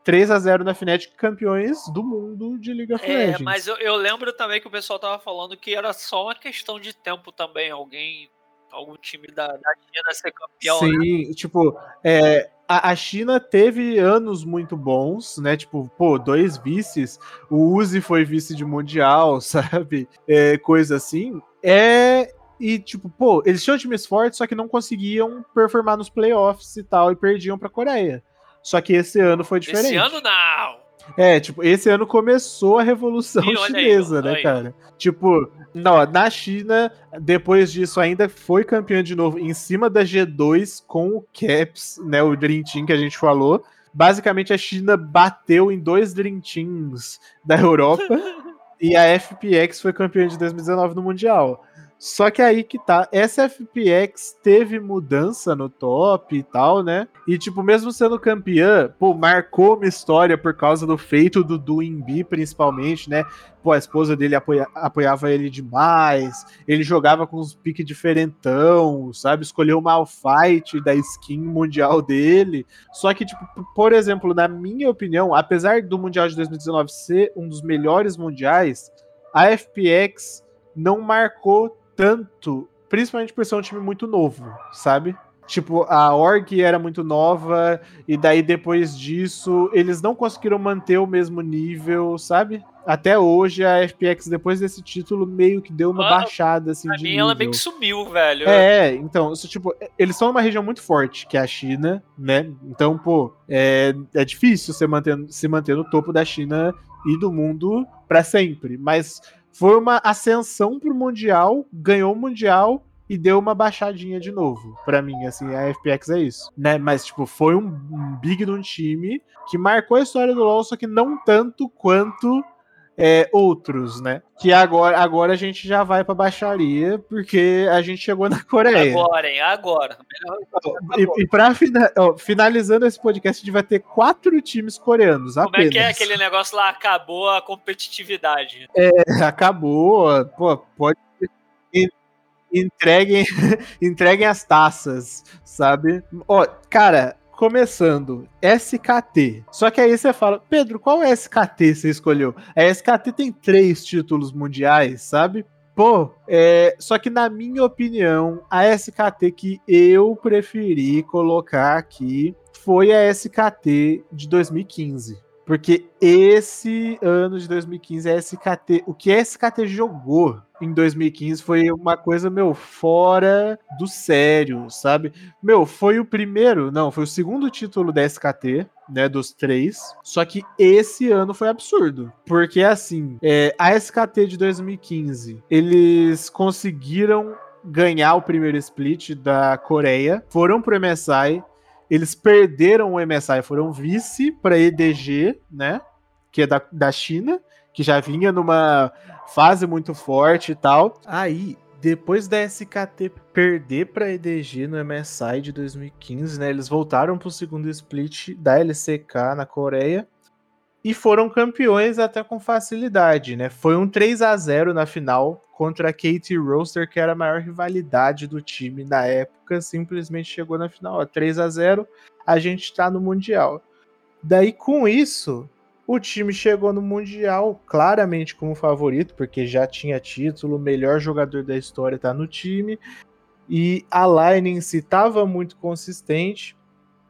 Speaker 3: 3 a 0 na Fnatic, campeões do mundo de League of é, Legends.
Speaker 2: Mas eu, eu, lembro também que o pessoal tava falando que era só uma questão de tempo também, alguém, algum time da, da China ser campeão.
Speaker 3: Né? Sim, né? tipo, é, a, a, China teve anos muito bons, né? Tipo, pô, dois vices, o Uzi foi vice de mundial, sabe? É, coisa assim. É, e, tipo, pô, eles tinham times fortes, só que não conseguiam performar nos playoffs e tal, e perdiam pra Coreia. Só que esse ano foi diferente. Esse
Speaker 2: ano não!
Speaker 3: É, tipo, esse ano começou a Revolução Chinesa, aí, né, aí. cara? Tipo, não, na China, depois disso, ainda foi campeã de novo em cima da G2 com o Caps, né? O Dream Team que a gente falou. Basicamente, a China bateu em dois Dream Teams da Europa e a FPX foi campeã de 2019 no Mundial. Só que aí que tá, essa FPX teve mudança no top e tal, né? E, tipo, mesmo sendo campeã, pô, marcou uma história por causa do feito do Duimbi, principalmente, né? Pô, a esposa dele apoia, apoiava ele demais, ele jogava com uns piques diferentão, sabe? Escolheu uma Malfight da skin mundial dele. Só que, tipo, por exemplo, na minha opinião, apesar do Mundial de 2019 ser um dos melhores mundiais, a FPX não marcou tanto, principalmente por ser um time muito novo, sabe? Tipo, a org era muito nova, e daí depois disso, eles não conseguiram manter o mesmo nível, sabe? Até hoje, a FPX, depois desse título, meio que deu uma ah, baixada, assim,
Speaker 2: pra
Speaker 3: de
Speaker 2: mim,
Speaker 3: nível.
Speaker 2: ela meio que sumiu, velho.
Speaker 3: É, então, isso, tipo, eles são uma região muito forte, que é a China, né? Então, pô, é, é difícil você manter, se manter no topo da China e do mundo para sempre. Mas foi uma ascensão pro Mundial, ganhou o Mundial e deu uma baixadinha de novo. Para mim, assim, a FPX é isso, né? Mas, tipo, foi um, um big de um time que marcou a história do LoL, só que não tanto quanto é, outros, né? Que agora, agora a gente já vai pra baixaria, porque a gente chegou na Coreia.
Speaker 2: Agora, hein? Agora.
Speaker 3: E, e pra fina, ó, finalizando esse podcast, a gente vai ter quatro times coreanos
Speaker 2: Como
Speaker 3: apenas.
Speaker 2: é que é aquele negócio lá? Acabou a competitividade.
Speaker 3: É, acabou. Pô, pode. Entreguem, entreguem as taças, sabe? Ó, cara, começando, SKT. Só que aí você fala, Pedro, qual SKT você escolheu? A SKT tem três títulos mundiais, sabe? Pô, é, só que na minha opinião, a SKT que eu preferi colocar aqui foi a SKT de 2015. Porque esse ano de 2015, a SKT, o que a SKT jogou em 2015 foi uma coisa, meu, fora do sério, sabe? Meu, foi o primeiro, não, foi o segundo título da SKT, né, dos três. Só que esse ano foi absurdo. Porque, assim, é, a SKT de 2015, eles conseguiram ganhar o primeiro split da Coreia, foram pro MSI, eles perderam o MSI, foram vice para EDG, né? Que é da, da China, que já vinha numa fase muito forte e tal. Aí, depois da SKT perder para EDG no MSI de 2015, né, eles voltaram para o segundo split da LCK na Coreia e foram campeões até com facilidade, né? Foi um 3 a 0 na final contra a KT Roaster, que era a maior rivalidade do time na época, simplesmente chegou na final, ó, 3 a 0, a gente está no mundial. Daí com isso, o time chegou no mundial claramente como favorito, porque já tinha título, melhor jogador da história tá no time, e a line em si muito consistente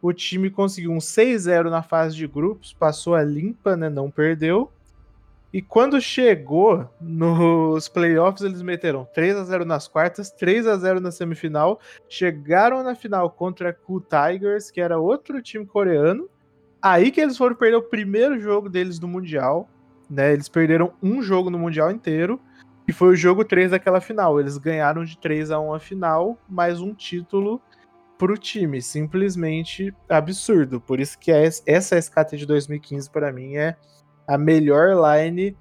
Speaker 3: o time conseguiu um 6-0 na fase de grupos, passou a limpa, né? Não perdeu. E quando chegou nos playoffs, eles meteram 3 a 0 nas quartas, 3 a 0 na semifinal, chegaram na final contra a Cool Tigers, que era outro time coreano. Aí que eles foram perder o primeiro jogo deles no Mundial, né? Eles perderam um jogo no Mundial inteiro, e foi o jogo 3 daquela final. Eles ganharam de 3 a 1 a final, mais um título pro time, simplesmente absurdo. Por isso que essa SKT de 2015 para mim é a melhor line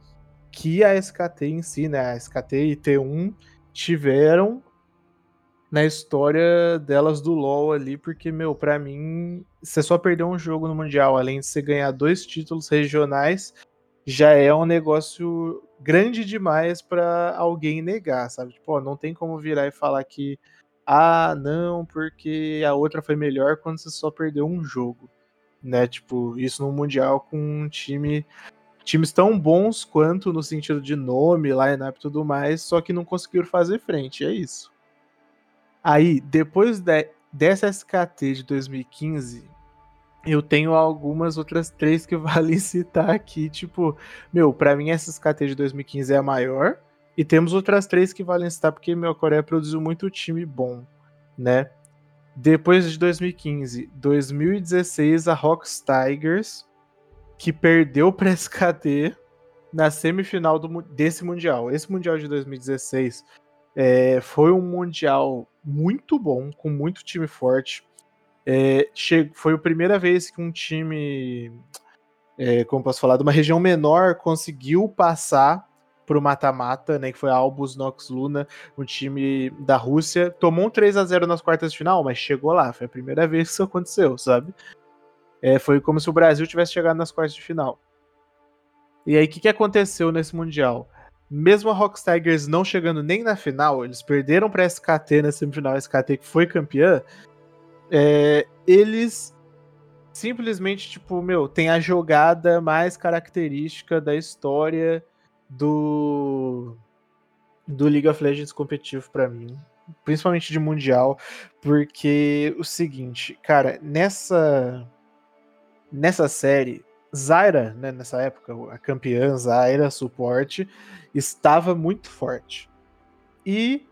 Speaker 3: que a SKT em si, né, a SKT e T1 tiveram na história delas do LoL ali, porque meu, para mim, você só perdeu um jogo no mundial, além de você ganhar dois títulos regionais, já é um negócio grande demais para alguém negar, sabe? Tipo, ó, não tem como virar e falar que ah, não, porque a outra foi melhor quando você só perdeu um jogo, né? Tipo, isso no mundial com um time times tão bons quanto no sentido de nome, lineup e tudo mais, só que não conseguiram fazer frente, é isso. Aí, depois de, dessa SKT de 2015, eu tenho algumas outras três que vale citar aqui, tipo, meu, para mim essa SKT de 2015 é a maior, e temos outras três que valem citar, porque meu, a Coreia produziu muito time bom, né? Depois de 2015, 2016, a Rocks Tigers, que perdeu para SKT na semifinal do, desse Mundial. Esse Mundial de 2016 é, foi um Mundial muito bom, com muito time forte. É, foi a primeira vez que um time, é, como posso falar, de uma região menor conseguiu passar pro mata-mata, né? Que foi a Albus Nox Luna, um time da Rússia. Tomou um 3 a 0 nas quartas de final, mas chegou lá. Foi a primeira vez que isso aconteceu, sabe? É, foi como se o Brasil tivesse chegado nas quartas de final. E aí, o que, que aconteceu nesse Mundial? Mesmo a Rocks Tigers não chegando nem na final, eles perderam para SKT na semifinal, a SKT que foi campeã. É, eles simplesmente, tipo, meu, tem a jogada mais característica da história do do League of Legends competitivo para mim, principalmente de mundial, porque o seguinte, cara, nessa nessa série Zyra, né, nessa época, a campeã Zyra, suporte, estava muito forte. E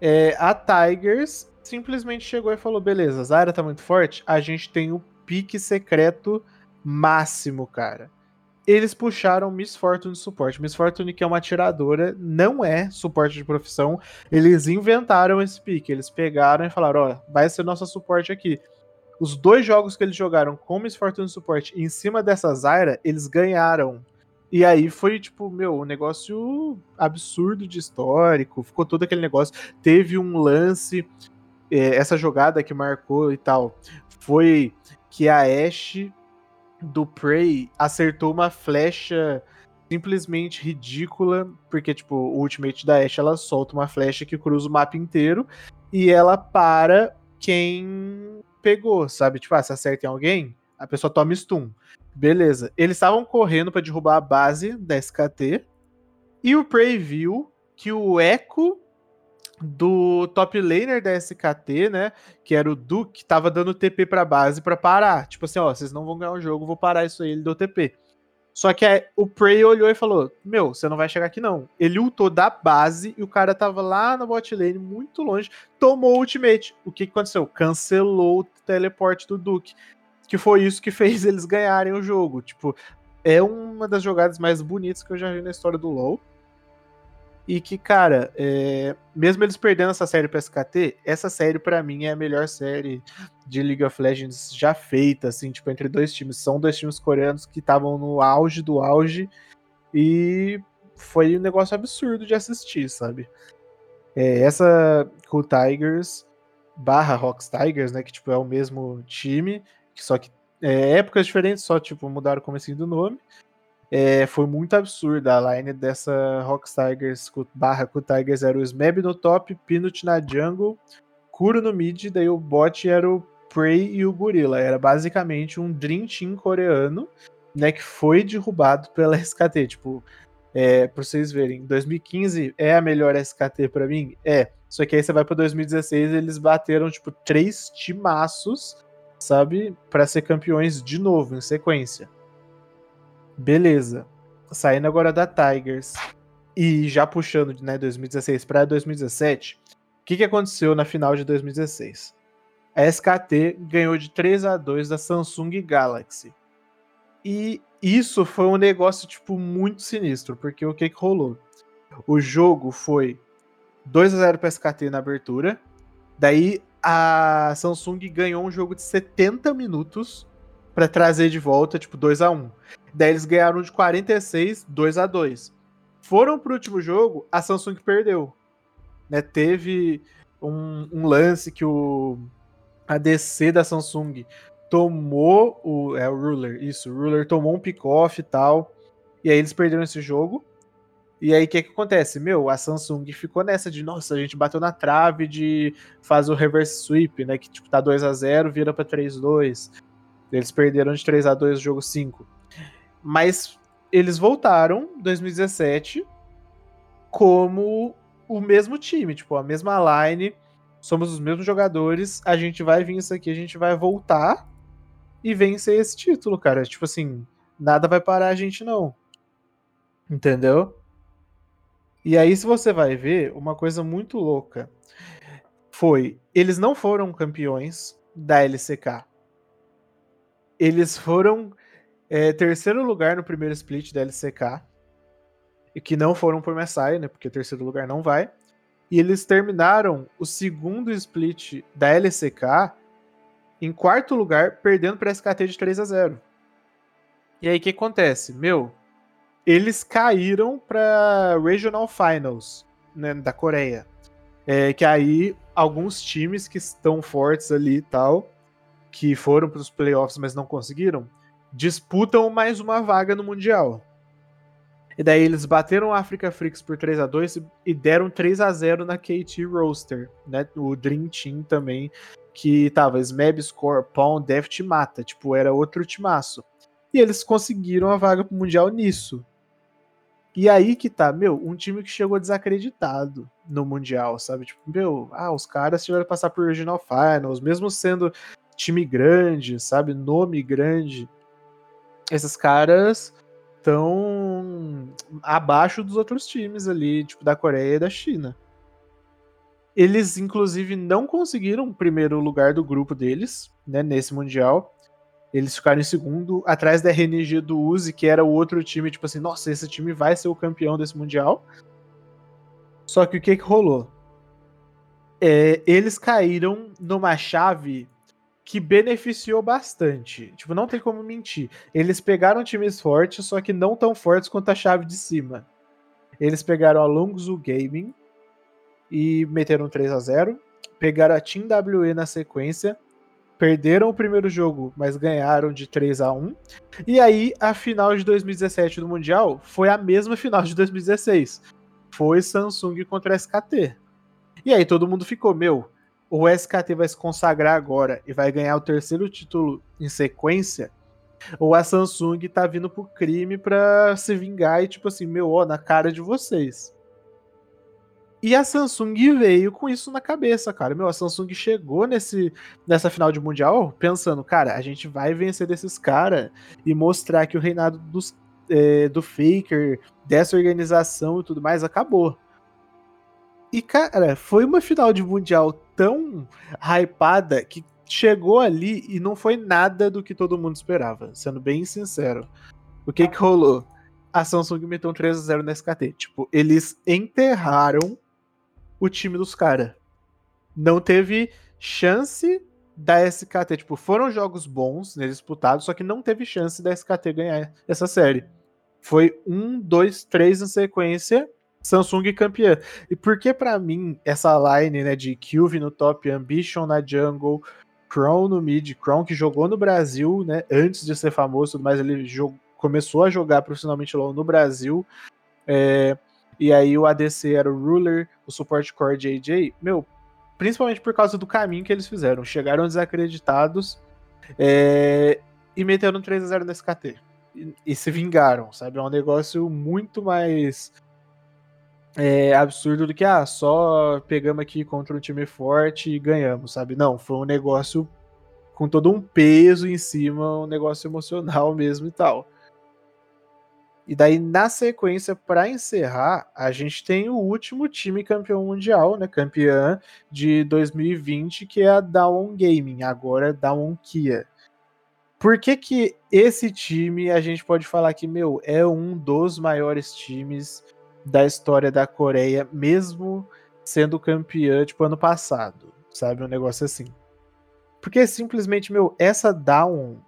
Speaker 3: é, a Tigers simplesmente chegou e falou: beleza, Zyra tá muito forte, a gente tem o pique secreto máximo, cara eles puxaram Miss Fortune de suporte. Miss Fortune, que é uma atiradora, não é suporte de profissão. Eles inventaram esse pique. Eles pegaram e falaram: ó, vai ser nosso suporte aqui. Os dois jogos que eles jogaram com Miss Fortune de suporte em cima dessa Zyra, eles ganharam. E aí foi, tipo, meu, um negócio absurdo de histórico. Ficou todo aquele negócio. Teve um lance, é, essa jogada que marcou e tal, foi que a Ashe do Prey acertou uma flecha simplesmente ridícula, porque, tipo, o Ultimate da Ashe, ela solta uma flecha que cruza o mapa inteiro e ela para quem pegou, sabe? Tipo, ah, se acerta em alguém, a pessoa toma stun. Beleza. Eles estavam correndo para derrubar a base da SKT e o Prey viu que o Echo do top laner da SKT, né? Que era o Duke, tava dando TP pra base para parar. Tipo assim, ó, vocês não vão ganhar o jogo, vou parar isso aí, ele deu TP. Só que aí, o Prey olhou e falou: Meu, você não vai chegar aqui não. Ele ultou da base e o cara tava lá na bot lane, muito longe, tomou o ultimate. O que, que aconteceu? Cancelou o teleporte do Duke. Que foi isso que fez eles ganharem o jogo. Tipo, é uma das jogadas mais bonitas que eu já vi na história do LoL. E que, cara, é, mesmo eles perdendo essa série pra SKT, essa série para mim é a melhor série de League of Legends já feita, assim, tipo, entre dois times. São dois times coreanos que estavam no auge do auge e foi um negócio absurdo de assistir, sabe? É, essa Cool Tigers barra Rocks Tigers, né? Que tipo, é o mesmo time, só que é, épocas diferentes, só tipo, mudaram o começo do nome. É, foi muito absurda a line dessa Rocks Tigers barra Cool Tigers. Era o Smeb no top, Peanut na jungle, Kuro no mid, daí o bot era o Prey e o Gorilla. Era basicamente um Dream Team coreano, né? Que foi derrubado pela SKT. Tipo, é, pra vocês verem, 2015 é a melhor SKT para mim? É. Só que aí você vai pra 2016 eles bateram, tipo, três timaços, sabe? para ser campeões de novo, em sequência. Beleza. Saindo agora da Tigers e já puxando de né, 2016 para 2017, o que, que aconteceu na final de 2016? A SKT ganhou de 3 a 2 da Samsung Galaxy. E isso foi um negócio, tipo, muito sinistro, porque o que, que rolou? O jogo foi 2 a 0 para SKT na abertura. Daí a Samsung ganhou um jogo de 70 minutos para trazer de volta, tipo, 2 a 1. Daí eles ganharam de 46, 2 a 2. Foram pro último jogo, a Samsung perdeu. Né, teve um, um lance que o a DC da Samsung tomou o. É o Ruler, isso. O Ruler tomou um pick-off e tal. E aí eles perderam esse jogo. E aí o que, que acontece? Meu, a Samsung ficou nessa de, nossa, a gente bateu na trave de fazer o reverse sweep, né? Que tipo, tá 2 a 0 vira pra 3-2. Eles perderam de 3 a 2 o jogo 5. Mas eles voltaram 2017 como o mesmo time, tipo, a mesma line, somos os mesmos jogadores, a gente vai vir isso aqui, a gente vai voltar e vencer esse título, cara. Tipo assim, nada vai parar a gente, não. Entendeu? E aí, se você vai ver, uma coisa muito louca foi: eles não foram campeões da LCK. Eles foram é, terceiro lugar no primeiro split da LCK. E que não foram por Messiah, né? Porque terceiro lugar não vai. E eles terminaram o segundo split da LCK em quarto lugar, perdendo para SKT de 3 a 0. E aí o que acontece? Meu, eles caíram para Regional Finals né, da Coreia. É, que aí alguns times que estão fortes ali e tal, que foram para os playoffs, mas não conseguiram, disputam mais uma vaga no Mundial. E daí eles bateram o Africa Freaks por 3 a 2 e deram 3 a 0 na KT Roaster, né? O Dream Team também, que tava Smeb, Score, Pawn, Deft Mata. Tipo, era outro timaço. E eles conseguiram a vaga pro Mundial nisso. E aí que tá, meu, um time que chegou desacreditado no Mundial, sabe? Tipo, meu, ah, os caras tiveram que passar por Regional Finals, mesmo sendo time grande, sabe? Nome grande. Esses caras estão abaixo dos outros times ali, tipo, da Coreia e da China. Eles, inclusive, não conseguiram o primeiro lugar do grupo deles, né, nesse Mundial. Eles ficaram em segundo, atrás da RNG do Uzi, que era o outro time, tipo assim, nossa, esse time vai ser o campeão desse Mundial. Só que o que, que rolou? É, eles caíram numa chave que beneficiou bastante. Tipo, não tem como mentir. Eles pegaram times fortes, só que não tão fortes quanto a chave de cima. Eles pegaram a Longzhu Gaming, e meteram 3 a 0 Pegaram a Team WE na sequência, perderam o primeiro jogo, mas ganharam de 3 a 1 E aí, a final de 2017 do Mundial foi a mesma final de 2016. Foi Samsung contra SKT. E aí todo mundo ficou, meu, o SKT vai se consagrar agora e vai ganhar o terceiro título em sequência, ou a Samsung tá vindo pro crime pra se vingar e tipo assim, meu, ó, na cara de vocês. E a Samsung veio com isso na cabeça, cara. Meu, a Samsung chegou nesse, nessa final de Mundial pensando, cara, a gente vai vencer desses caras e mostrar que o reinado dos, é, do Faker, dessa organização e tudo mais, acabou. E, cara, foi uma final de Mundial tão hypada que chegou ali e não foi nada do que todo mundo esperava, sendo bem sincero. O que que rolou? A Samsung meteu um 3 a 0 na SKT. Tipo, eles enterraram o time dos caras. Não teve chance da SKT. Tipo, foram jogos bons, né, disputados, só que não teve chance da SKT ganhar essa série. Foi um, dois, três em sequência Samsung campeã. E por que para mim essa line, né, de Kyuvi no top, Ambition na jungle, Crown no mid, Crown que jogou no Brasil, né, antes de ser famoso, mas ele começou a jogar profissionalmente LoL no Brasil. É, e aí o ADC era o Ruler, o Support Core JJ. Meu, principalmente por causa do caminho que eles fizeram. Chegaram desacreditados é, e meteram 3 a 0 nesse KT. E, e, se vingaram, sabe? É um negócio muito mais é, absurdo do que, ah, só pegamos aqui contra um time forte e ganhamos, sabe? Não, foi um negócio com todo um peso em cima, um negócio emocional mesmo e tal. E daí, na sequência, para encerrar, a gente tem o último time campeão mundial, né? Campeã de 2020, que é a Dawn Gaming, agora Dawn Kia. Por que, que esse time a gente pode falar que, meu, é um dos maiores times da história da Coreia, mesmo sendo campeã, tipo, ano passado, sabe? Um negócio assim. Porque simplesmente, meu, essa Down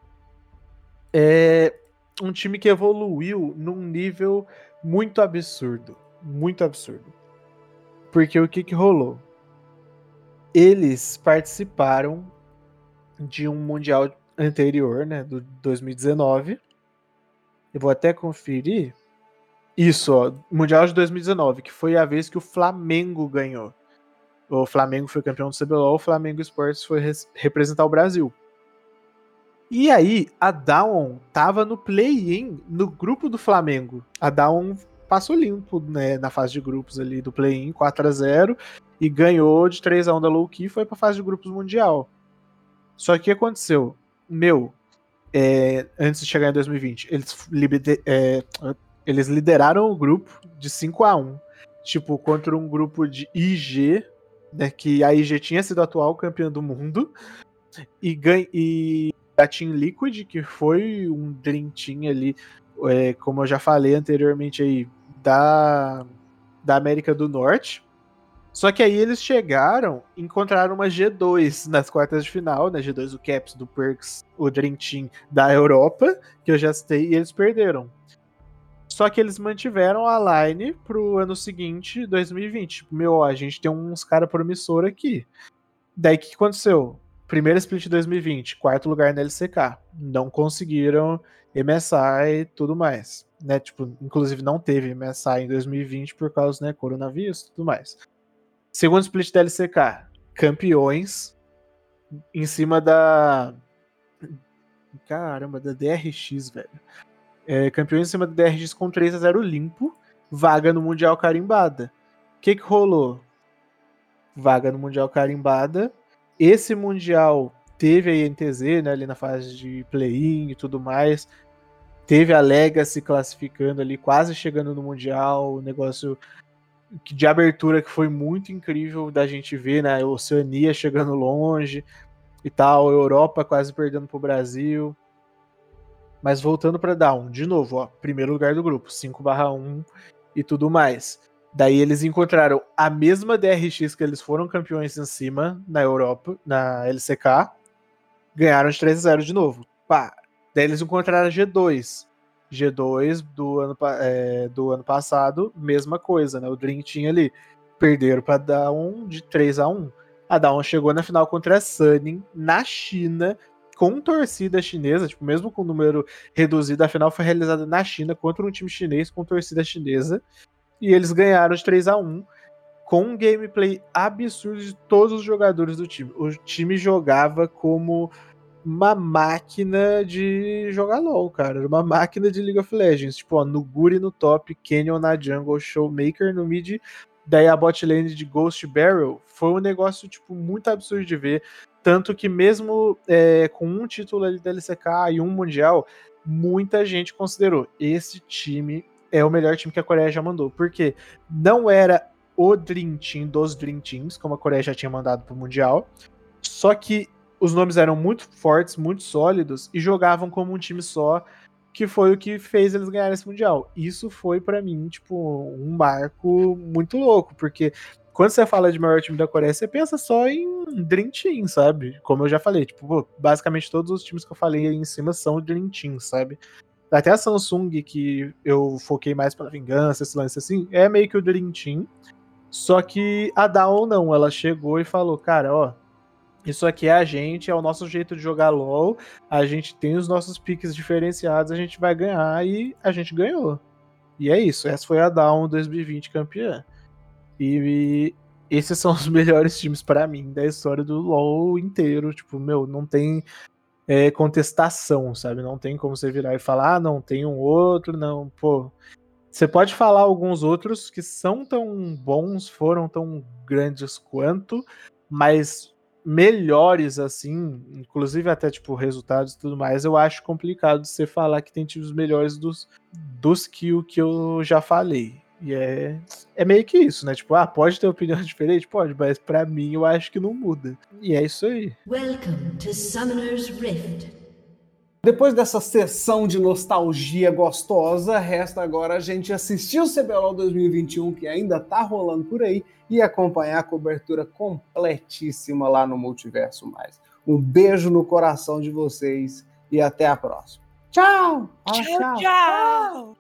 Speaker 3: é um time que evoluiu num nível muito absurdo. Muito absurdo. Porque o que que rolou? Eles participaram de um Mundial anterior, né, do 2019. Eu vou até conferir, isso, ó, Mundial de 2019, que foi a vez que o Flamengo ganhou. O Flamengo foi campeão do CBLOL, o Flamengo Esportes foi representar o Brasil. E aí, a Dawn tava no play-in no grupo do Flamengo. A Dawn passou limpo né, na fase de grupos ali do play-in, 4 a 0 e ganhou de 3 a 1 da Low-Key e foi pra fase de grupos mundial. Só que o que aconteceu? Meu, é, antes de chegar em 2020, eles, é, eles lideraram o grupo de 5 a 1 tipo, contra um grupo de IG, né, que a IG tinha sido atual campeã do mundo, e, e a Team Liquid, que foi um Dream ali, é, como eu já falei anteriormente aí, da, da América do Norte. Só que aí eles chegaram, encontraram uma G2 nas quartas de final, né? G2 o Caps do Perks, o Dream Team da Europa, que eu já citei, e eles perderam. Só que eles mantiveram a line pro ano seguinte, 2020. Tipo, meu, a gente tem uns cara promissor aqui. Daí o que aconteceu? Primeiro split 2020, quarto lugar na LCK. Não conseguiram MSI e tudo mais. Né? Tipo, inclusive não teve MSI em 2020 por causa, né, coronavírus e tudo mais. Segundo split da LCK, campeões em cima da caramba, da DRX, velho é, campeões em cima do DRX com 3 a 0 limpo, vaga no Mundial carimbada. O que, que rolou? Vaga no Mundial carimbada. Esse Mundial teve a INTZ né, ali na fase de play-in e tudo mais. Teve a Legacy classificando ali, quase chegando no Mundial. O negócio de abertura que foi muito incrível da gente ver, né? Oceania chegando longe e tal, Europa quase perdendo pro Brasil. Mas voltando para Down, de novo, ó, primeiro lugar do grupo, 5/1 e tudo mais. Daí eles encontraram a mesma DRX que eles foram campeões em cima na Europa, na LCK, ganharam de 3 a 0 de novo. Pá. Daí eles encontraram a G2. G2 do ano, é, do ano passado, mesma coisa, né? O Dream tinha ali. Perderam para Down de 3 a 1 A Down chegou na final contra a Sunning na China, com torcida chinesa, tipo, mesmo com número reduzido, a final foi realizada na China contra um time chinês com torcida chinesa. E eles ganharam de 3 a 1 com um gameplay absurdo de todos os jogadores do time. O time jogava como uma máquina de jogar LOL, cara. Era uma máquina de League of Legends. Tipo, ó, no Guri no top, Canyon na jungle, Showmaker no mid, daí a bot lane de Ghost Barrel. Foi um negócio, tipo, muito absurdo de ver. Tanto que mesmo é, com um título ali da LCK e um Mundial, muita gente considerou esse time é o melhor time que a Coreia já mandou. Porque não era o Dream Team dos Dream Teams, como a Coreia já tinha mandado pro Mundial. Só que os nomes eram muito fortes, muito sólidos e jogavam como um time só, que foi o que fez eles ganharem esse Mundial. Isso foi para mim, tipo, um marco muito louco, porque quando você fala de maior time da Coreia, você pensa só em Dream Team, sabe? Como eu já falei, tipo, basicamente todos os times que eu falei aí em cima são Dream Team, sabe? Até a Samsung, que eu foquei mais pra vingança, esse lance assim, é meio que o Dream Team. Só que a Down não, ela chegou e falou, cara, ó, isso aqui é a gente, é o nosso jeito de jogar LoL, a gente tem os nossos piques diferenciados, a gente vai ganhar e a gente ganhou. E é isso, essa foi a Down 2020 campeã. E, e esses são os melhores times para mim da história do LoL inteiro, tipo, meu, não tem é, contestação, sabe? Não tem como você virar e falar, ah, não, tem um outro, não, pô. Você pode falar alguns outros que são tão bons, foram tão grandes quanto, mas melhores assim, inclusive até tipo resultados e tudo mais, eu acho complicado você falar que tem times melhores dos, dos que o que eu já falei. E é, é meio que isso, né? Tipo, ah, pode ter opinião diferente? Pode, mas para mim eu acho que não muda. E é isso aí. Welcome to Summoner's
Speaker 1: Rift. Depois dessa sessão de nostalgia gostosa, resta agora a gente assistir o CBLOL 2021, que ainda tá rolando por aí, e acompanhar a cobertura completíssima lá no Multiverso Mais. Um beijo no coração de vocês e até a próxima. Tchau!
Speaker 2: tchau! tchau. tchau.